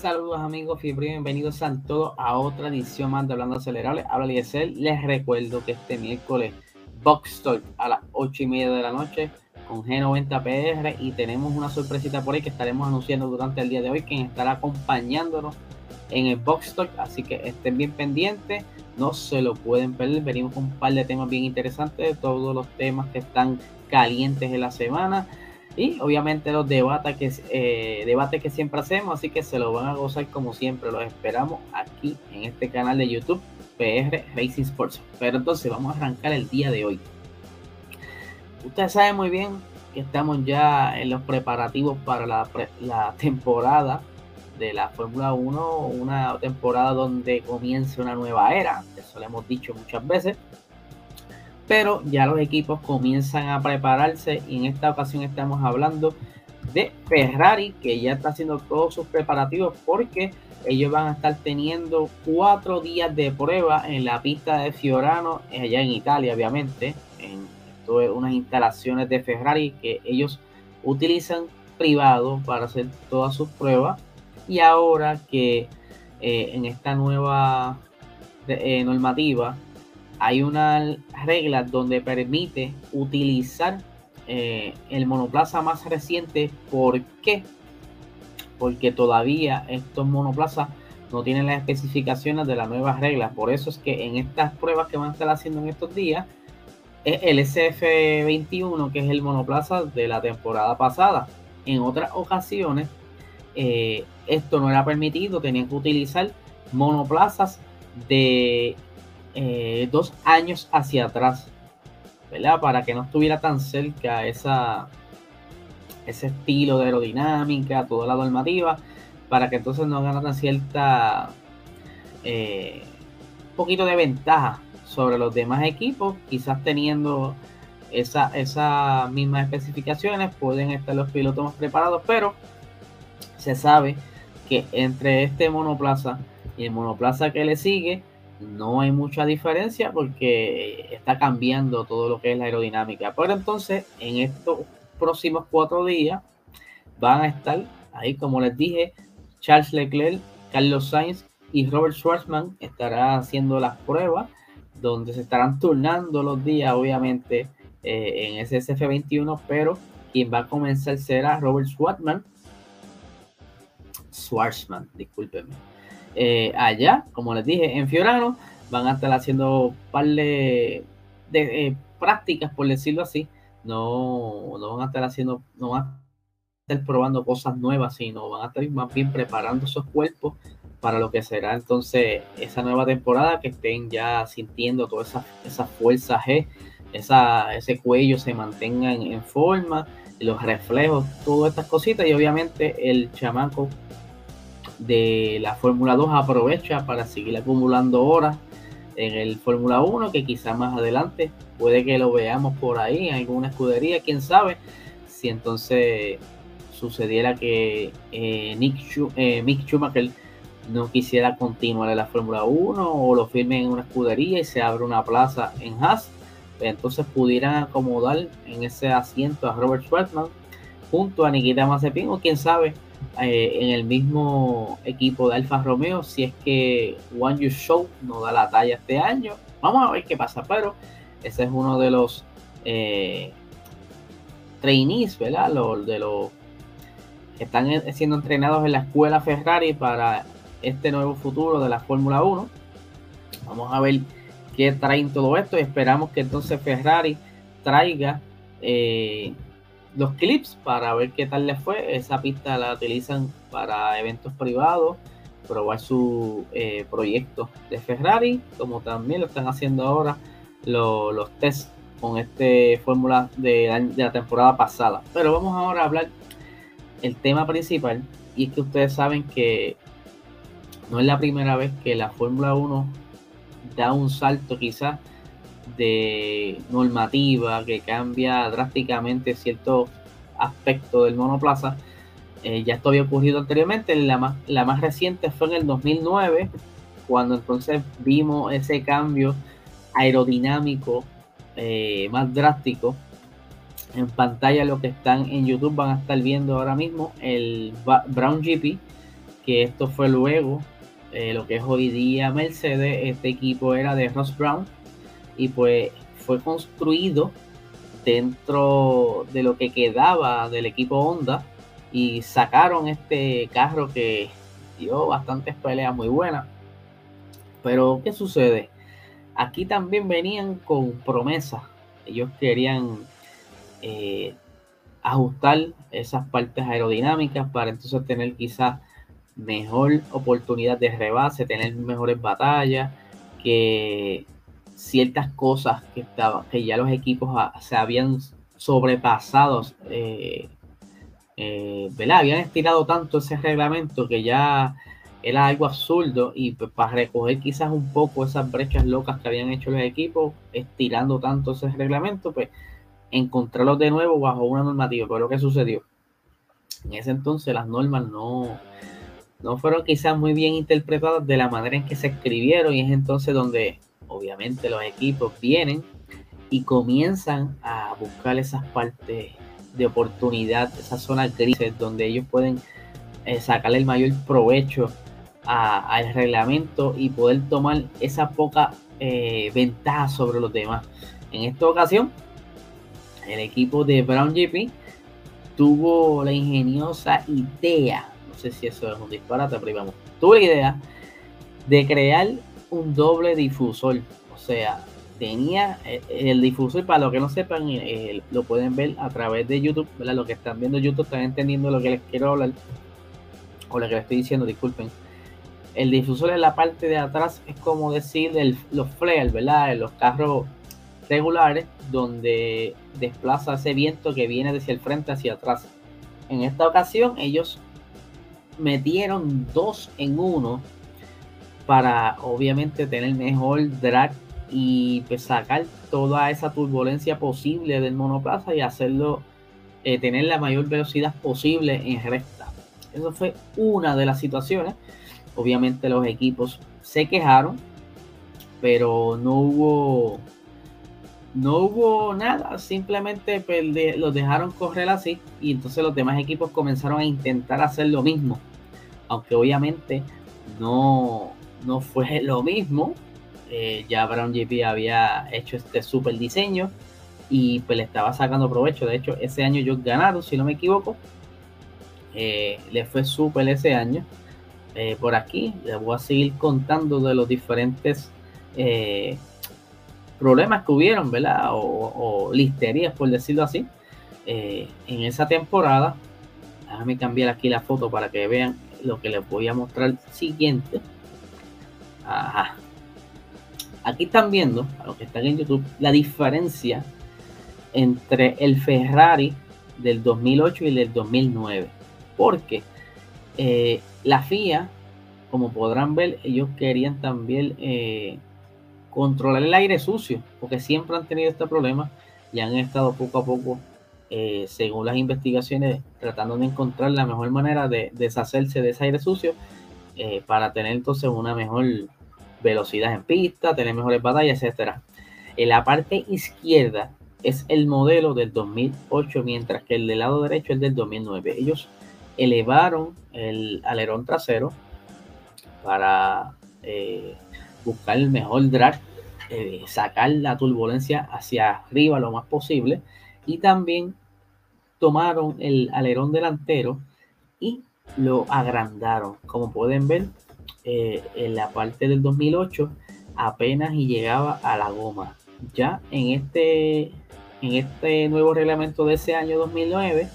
Saludos amigos, bienvenidos a todos a otra edición más de Hablando Acelerable. Habla Eliezer. Les recuerdo que este miércoles Box Talk a las 8 y media de la noche con G90 PR y tenemos una sorpresita por ahí que estaremos anunciando durante el día de hoy, quien estará acompañándonos en el Box Talk, así que estén bien pendientes, no se lo pueden perder, venimos con un par de temas bien interesantes, todos los temas que están calientes en la semana y obviamente los debates que, eh, debates que siempre hacemos, así que se lo van a gozar como siempre, los esperamos aquí en este canal de YouTube PR Racing Sports. Pero entonces vamos a arrancar el día de hoy. Ustedes saben muy bien que estamos ya en los preparativos para la, la temporada de la Fórmula 1, una temporada donde comience una nueva era, eso lo hemos dicho muchas veces pero ya los equipos comienzan a prepararse y en esta ocasión estamos hablando de Ferrari que ya está haciendo todos sus preparativos porque ellos van a estar teniendo cuatro días de prueba en la pista de Fiorano allá en Italia obviamente. En unas instalaciones de Ferrari que ellos utilizan privado para hacer todas sus pruebas. Y ahora que eh, en esta nueva eh, normativa hay una regla donde permite utilizar eh, el monoplaza más reciente. ¿Por qué? Porque todavía estos monoplazas no tienen las especificaciones de las nuevas reglas. Por eso es que en estas pruebas que van a estar haciendo en estos días, es el SF21, que es el monoplaza de la temporada pasada. En otras ocasiones, eh, esto no era permitido, tenían que utilizar monoplazas de eh, dos años hacia atrás, ¿verdad? Para que no estuviera tan cerca esa, ese estilo de aerodinámica, toda la normativa, para que entonces no ganaran cierta eh, poquito de ventaja sobre los demás equipos, quizás teniendo esa, esas mismas especificaciones, pueden estar los pilotos más preparados, pero se sabe que entre este monoplaza y el monoplaza que le sigue, no hay mucha diferencia porque está cambiando todo lo que es la aerodinámica. Pero entonces, en estos próximos cuatro días van a estar ahí, como les dije, Charles Leclerc, Carlos Sainz y Robert Schwarzman estarán haciendo las pruebas, donde se estarán turnando los días, obviamente, eh, en ese SF21, pero quien va a comenzar será Robert Schwarzman. Schwarzman, discúlpenme eh, allá, como les dije, en Fiorano. Van a estar haciendo un par de, eh, prácticas, por decirlo así. No, no van a estar haciendo, no van a estar probando cosas nuevas, sino van a estar más bien preparando esos cuerpos para lo que será entonces esa nueva temporada, que estén ya sintiendo toda esa, esa fuerza G, ese cuello se mantenga en, en forma, los reflejos, todas estas cositas y obviamente el chamaco de la Fórmula 2 aprovecha para seguir acumulando horas en el Fórmula 1, que quizá más adelante puede que lo veamos por ahí en alguna escudería, quién sabe, si entonces sucediera que eh, Nick eh, Mick Schumacher no quisiera continuar en la Fórmula 1 o lo firme en una escudería y se abre una plaza en Haas, pues entonces pudieran acomodar en ese asiento a Robert Schwartzman junto a Nikita Mazepin o quién sabe eh, en el mismo equipo de Alfa Romeo si es que One You Show no da la talla este año. Vamos a ver qué pasa, pero ese es uno de los eh, trainees, ¿verdad? Los, de los que están siendo entrenados en la escuela Ferrari para este nuevo futuro de la Fórmula 1. Vamos a ver qué traen todo esto y esperamos que entonces Ferrari traiga eh, los clips para ver qué tal les fue. Esa pista la utilizan para eventos privados, probar su eh, proyecto de Ferrari, como también lo están haciendo ahora los tests con este fórmula de, la temporada pasada. Pero vamos ahora a hablar el tema principal y es que ustedes saben que no es la primera vez que la Fórmula 1 da un salto quizás de normativa que cambia drásticamente cierto aspecto del monoplaza. Eh, ya esto había ocurrido anteriormente, la más, la más reciente fue en el 2009, cuando entonces vimos ese cambio aerodinámico eh, más drástico. En pantalla, lo que están en YouTube van a estar viendo ahora mismo el Brown GP, que esto fue luego eh, lo que es hoy día Mercedes. Este equipo era de Ross Brown y pues fue construido dentro de lo que quedaba del equipo Honda y sacaron este carro que dio bastantes peleas muy buenas. Pero, ¿qué sucede? Aquí también venían con promesas. Ellos querían eh, ajustar esas partes aerodinámicas para entonces tener quizás mejor oportunidad de rebase, tener mejores batallas, que ciertas cosas que estaban, que ya los equipos se habían sobrepasado, eh, eh, Habían estirado tanto ese reglamento que ya era algo absurdo y para recoger quizás un poco esas brechas locas que habían hecho los equipos, estirando tanto ese reglamento, pues encontrarlos de nuevo bajo una normativa. Pero lo que sucedió, en ese entonces las normas no, no fueron quizás muy bien interpretadas de la manera en que se escribieron y es entonces donde obviamente los equipos vienen y comienzan a buscar esas partes de oportunidad, esas zonas grises donde ellos pueden eh, sacarle el mayor provecho al reglamento y poder tomar esa poca eh, ventaja sobre los demás. En esta ocasión, el equipo de Brown GP tuvo la ingeniosa idea, no sé si eso es un disparate, pero vamos, tuvo la idea de crear un doble difusor. O sea, tenía eh, el difusor, para los que no sepan, eh, lo pueden ver a través de YouTube, ¿verdad? Los que están viendo YouTube están entendiendo lo que les quiero hablar, o lo que les estoy diciendo, disculpen. El difusor en la parte de atrás es como decir los flares, ¿verdad? En los carros regulares, donde desplaza ese viento que viene desde el frente hacia atrás. En esta ocasión, ellos metieron dos en uno para obviamente tener mejor drag y pues, sacar toda esa turbulencia posible del monoplaza y hacerlo eh, tener la mayor velocidad posible en recta. Eso fue una de las situaciones. Obviamente los equipos se quejaron, pero no hubo no hubo nada, simplemente pues, los dejaron correr así y entonces los demás equipos comenzaron a intentar hacer lo mismo. Aunque obviamente no, no fue lo mismo. Eh, ya Brown GP había hecho este super diseño y pues le estaba sacando provecho. De hecho, ese año ellos ganaron, si no me equivoco. Eh, le fue súper ese año. Eh, por aquí les voy a seguir contando de los diferentes problemas que hubieron, ¿verdad? O, listerías, por decirlo así. en esa temporada, déjame cambiar aquí la foto para que vean lo que les voy a mostrar siguiente. Ajá. Aquí están viendo, a los que están en YouTube, la diferencia entre el Ferrari del 2008 y el del 2009. Porque eh, la FIA, como podrán ver, ellos querían también eh, controlar el aire sucio, porque siempre han tenido este problema y han estado poco a poco, eh, según las investigaciones, tratando de encontrar la mejor manera de deshacerse de ese aire sucio para tener entonces una mejor velocidad en pista, tener mejores batallas, etcétera. En la parte izquierda es el modelo del 2008, mientras que el del lado derecho es del 2009. Ellos elevaron el alerón trasero para eh, buscar el mejor drag, eh, sacar la turbulencia hacia arriba lo más posible y también tomaron el alerón delantero y lo agrandaron. Como pueden ver, eh, en la parte del 2008 apenas y llegaba a la goma. Ya en este, en este nuevo reglamento de ese año 2009,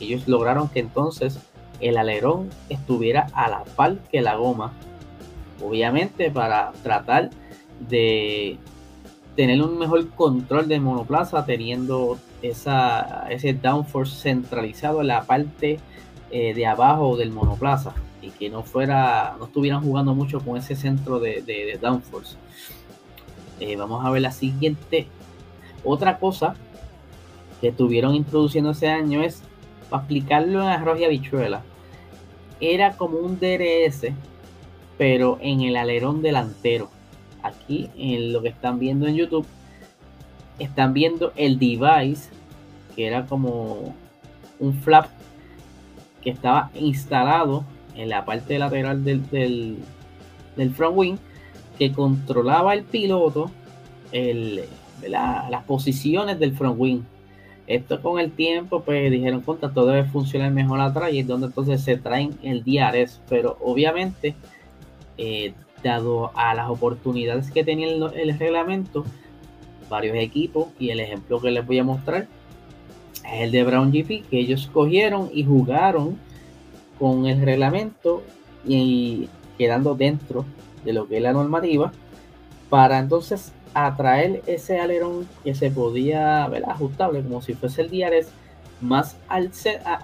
ellos lograron que entonces el alerón estuviera a la par que la goma. Obviamente para tratar de tener un mejor control del monoplaza teniendo esa, ese downforce centralizado en la parte eh, de abajo del monoplaza y que no fuera, no estuvieran jugando mucho con ese centro de, downforce. Eh, vamos a ver la siguiente. Otra cosa que estuvieron introduciendo ese año es para aplicarlo en arroz y habichuela. Era como un DRS, pero en el alerón delantero. Aquí en lo que están viendo en YouTube, están viendo el device, que era como un flap que estaba instalado en la parte lateral del, del, front wing que controlaba el piloto el, las posiciones del front wing. Esto con el tiempo, pues dijeron, contra, todo debe funcionar mejor atrás y es donde entonces se traen el DRS. Pero obviamente, eh, dado a las oportunidades que tenía el, reglamento, varios equipos y el ejemplo que les voy a mostrar es el de Brown GP, que ellos cogieron y jugaron con el reglamento y quedando dentro de lo que es la normativa para entonces atraer ese alerón que se podía ver ajustable como si fuese el DRS más al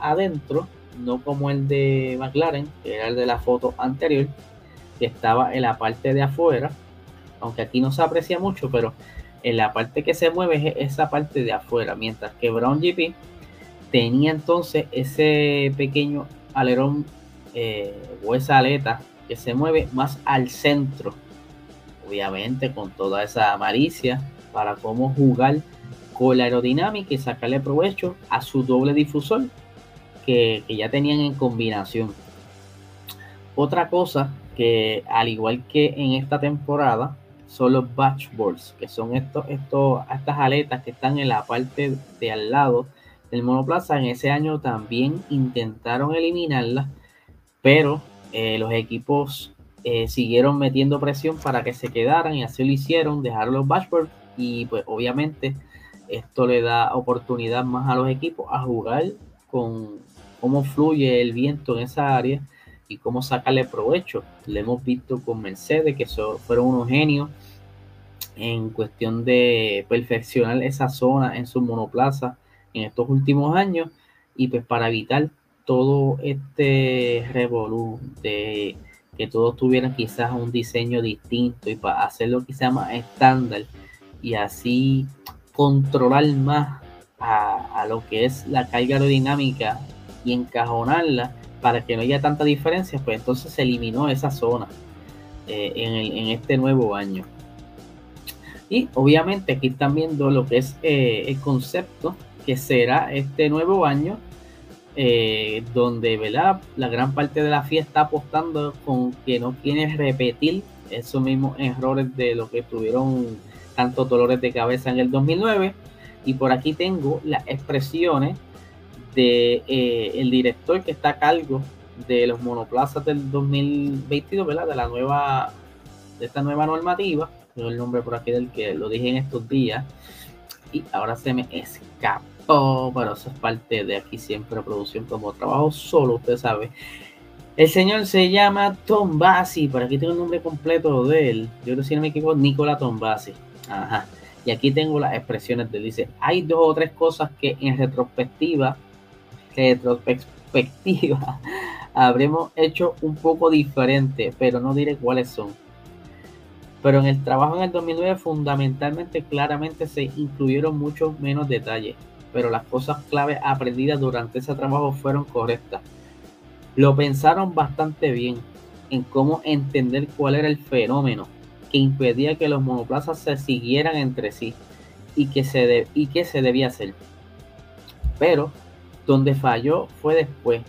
adentro, no como el de McLaren, que era el de la foto anterior, que estaba en la parte de afuera, aunque aquí no se aprecia mucho, pero en la parte que se mueve es esa parte de afuera, mientras que Brown GP tenía entonces ese pequeño alerón eh, o esa aleta que se mueve más al centro, obviamente con toda esa malicia para cómo jugar con la aerodinámica y sacarle provecho a su doble difusor que, que ya tenían en combinación. Otra cosa que al igual que en esta temporada son los batchboards, que son estos, estos, estas aletas que están en la parte de al lado del monoplaza. En ese año también intentaron eliminarlas, pero eh, los equipos eh, siguieron metiendo presión para que se quedaran y así lo hicieron, dejaron los batchboards y pues obviamente esto le da oportunidad más a los equipos a jugar con cómo fluye el viento en esa área y cómo sacarle provecho. Lo hemos visto con Mercedes, que fueron unos genios en cuestión de perfeccionar esa zona en su monoplaza en estos últimos años y pues para evitar todo este revolú de que todos tuvieran quizás un diseño distinto y para hacerlo quizás más estándar y así controlar más a, a lo que es la carga aerodinámica y encajonarla para que no haya tanta diferencia, pues entonces se eliminó esa zona eh, en, este nuevo año. Y obviamente aquí están viendo lo que es eh, el concepto que será este nuevo año, eh, donde ¿verdad? la gran parte de la fiesta está apostando con que no quiere repetir esos mismos errores de lo que tuvieron tantos dolores de cabeza en el 2009. Y por aquí tengo las expresiones de eh, director que está a cargo de los monoplazas del 2022, ¿verdad? De la nueva, de esta nueva normativa, tengo el nombre por aquí del que lo dije en estos días, y ahora se me escapó, pero eso es parte de aquí siempre producción como trabajo solo, usted sabe. El señor se llama Tom Bassi, por aquí tengo el nombre completo de él, yo creo que si no me equivoco, Nicola Tom Bassi. Ajá. Y aquí tengo las expresiones de él. Dice, hay dos o tres cosas que en retrospectiva retrospectiva habremos hecho un poco diferente, pero no diré cuáles son. Pero en el trabajo en el 2009 fundamentalmente claramente se incluyeron muchos menos detalles, pero las cosas clave aprendidas durante ese trabajo fueron correctas. Lo pensaron bastante bien en cómo entender cuál era el fenómeno que impedía que los monoplazas se siguieran entre sí y que se, y que se debía hacer. Pero donde falló fue después,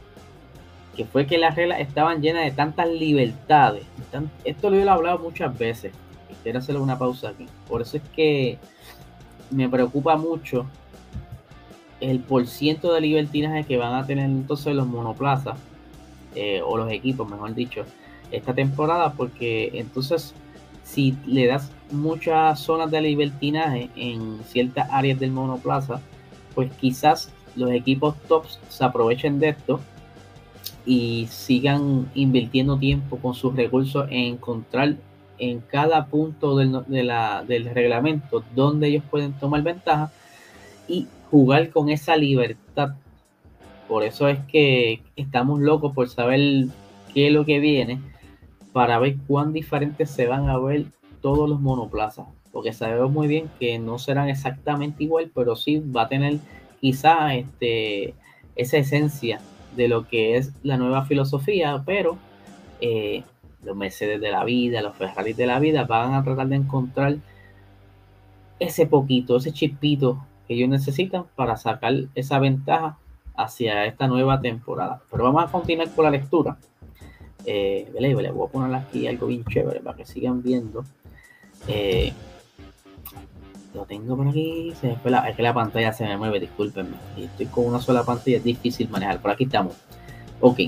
que fue que las reglas estaban llenas de tantas libertades. esto lo he hablado muchas veces. quiero hacerle una pausa aquí. Por eso es que me preocupa mucho el porciento de libertinaje que van a tener entonces los monoplazas eh, o los equipos, mejor dicho, esta temporada, porque entonces si le das muchas zonas de libertinaje en ciertas áreas del monoplaza, pues quizás los equipos tops se aprovechen de esto y sigan invirtiendo tiempo con sus recursos en encontrar en cada punto del, del reglamento donde ellos pueden tomar ventaja y jugar con esa libertad. Por eso es que estamos locos por saber qué es lo que viene para ver cuán diferentes se van a ver todos los monoplazas. Porque sabemos muy bien que no serán exactamente igual, pero sí va a tener quizá este, esa esencia de lo que es la nueva filosofía, pero eh, los Mercedes de la vida, los Ferrari de la vida van a tratar de encontrar ese poquito, ese chispito que ellos necesitan para sacar esa ventaja hacia esta nueva temporada. Pero vamos a continuar con la lectura. Eh, le voy a poner aquí algo bien chévere para que sigan viendo. Eh, lo tengo por aquí. Es que la pantalla se me mueve, discúlpenme. Estoy con una sola pantalla, es difícil manejar. Por aquí estamos. Ok.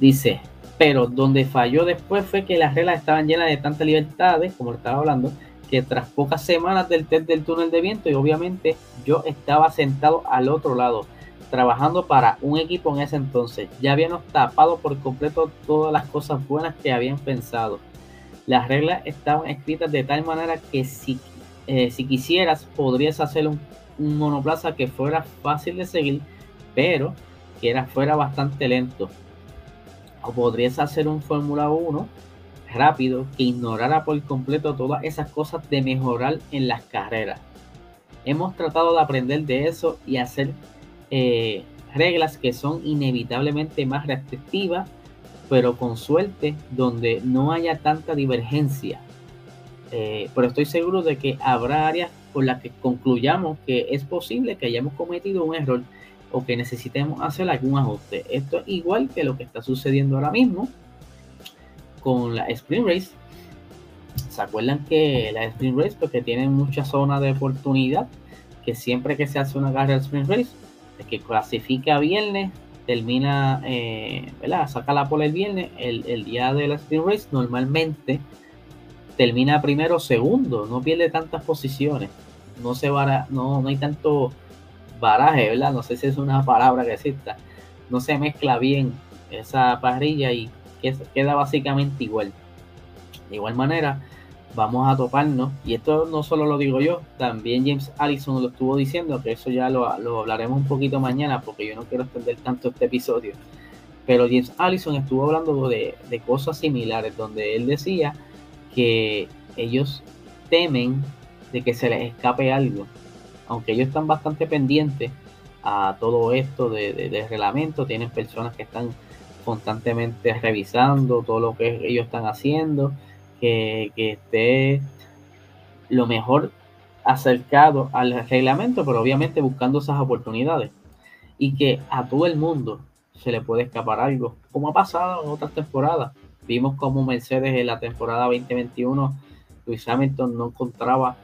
Dice, pero donde falló después fue que las reglas estaban llenas de tantas libertades, como estaba hablando, que tras pocas semanas del test del túnel de viento, y obviamente yo estaba sentado al otro lado, trabajando para un equipo en ese entonces. Ya habíamos tapado por completo todas las cosas buenas que habían pensado. Las reglas estaban escritas de tal manera que si eh, si quisieras, podrías hacer un, monoplaza que fuera fácil de seguir, pero que era, fuera bastante lento. O podrías hacer un Fórmula 1 rápido que ignorara por completo todas esas cosas de mejorar en las carreras. Hemos tratado de aprender de eso y hacer eh, reglas que son inevitablemente más restrictivas, pero con suerte donde no haya tanta divergencia eh, pero estoy seguro de que habrá áreas por las que concluyamos que es posible que hayamos cometido un error o que necesitemos hacer algún ajuste. Esto es igual que lo que está sucediendo ahora mismo con la Sprint Race. ¿Se acuerdan que la Sprint Race, porque pues, tiene mucha zona de oportunidad, que siempre que se hace una carrera de Sprint Race, es que clasifica viernes, termina, eh, ¿verdad? Saca la pole el viernes, el, el día de la Sprint Race, normalmente termina primero o segundo, no pierde tantas posiciones, no se vara, no, no hay tanto baraje, ¿verdad? No sé si es una palabra que exista, no se mezcla bien esa parrilla y queda básicamente igual. De igual manera, vamos a toparnos, y esto no solo lo digo yo, también James Allison lo estuvo diciendo, que eso ya lo, lo hablaremos un poquito mañana, porque yo no quiero extender tanto este episodio. Pero James Allison estuvo hablando de, de cosas similares, donde él decía que ellos temen de que se les escape algo, aunque ellos están bastante pendientes a todo esto de, reglamento, tienen personas que están constantemente revisando todo lo que ellos están haciendo, que, que esté lo mejor acercado al reglamento, pero obviamente buscando esas oportunidades. Y que a todo el mundo se le puede escapar algo, como ha pasado en otras temporadas. Vimos como Mercedes en la temporada 2021, Luis Hamilton no encontraba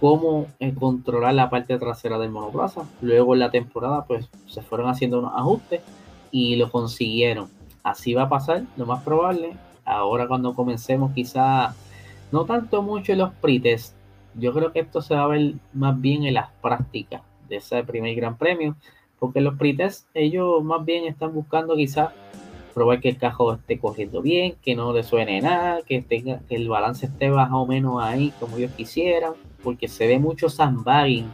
cómo eh, controlar la parte trasera del monoplaza. Luego en la temporada pues se fueron haciendo unos ajustes y lo consiguieron. Así va a pasar, lo más probable. Ahora cuando comencemos quizá no tanto mucho en los pretest. Yo creo que esto se va a ver más bien en las prácticas de ese primer gran premio. Porque los pretest ellos más bien están buscando quizá probar que el cajo esté corriendo bien, que no le suene nada, que, tenga, que el balance esté más o menos ahí como ellos quisieran, porque se ve mucho sandbagging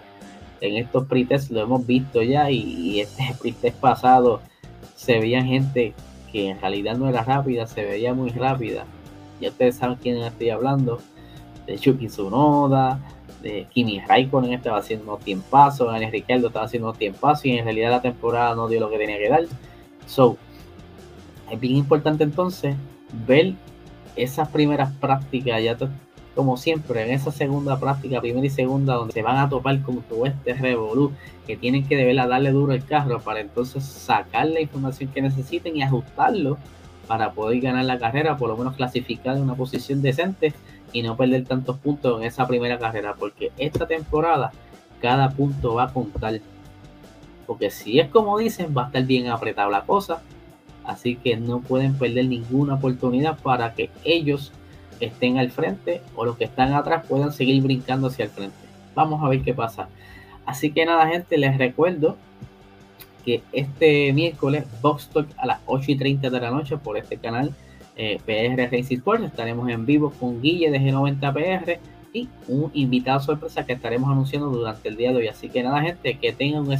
en estos pretest, lo hemos visto ya, y, este pretest pasado se veía gente que en realidad no era rápida, se veía muy rápida. Ya ustedes saben quién estoy hablando, de Chucky Tsunoda, de Kimi Raikkonen estaba haciendo tiempazos, Daniel Ricardo estaba haciendo tiempazos y en realidad la temporada no dio lo que tenía que dar. So, es bien importante entonces ver esas primeras prácticas, ya como siempre, en esa segunda práctica, primera y segunda, donde se van a topar con todo este revolú, que tienen que deberla darle duro el carro para entonces sacar la información que necesiten y ajustarlo para poder ganar la carrera, por lo menos clasificar en una posición decente y no perder tantos puntos en esa primera carrera, porque esta temporada cada punto va a contar. Porque si es como dicen, va a estar bien apretada la cosa Así que no pueden perder ninguna oportunidad para que ellos estén al frente o los que están atrás puedan seguir brincando hacia el frente. Vamos a ver qué pasa. Así que nada, gente, les recuerdo que este miércoles, Box Talk a las 8 y 30 de la noche por este canal eh, PR Racing Sports. Estaremos en vivo con Guille de G90 PR y un invitado sorpresa que estaremos anunciando durante el día de hoy. Así que nada, gente, que tengan un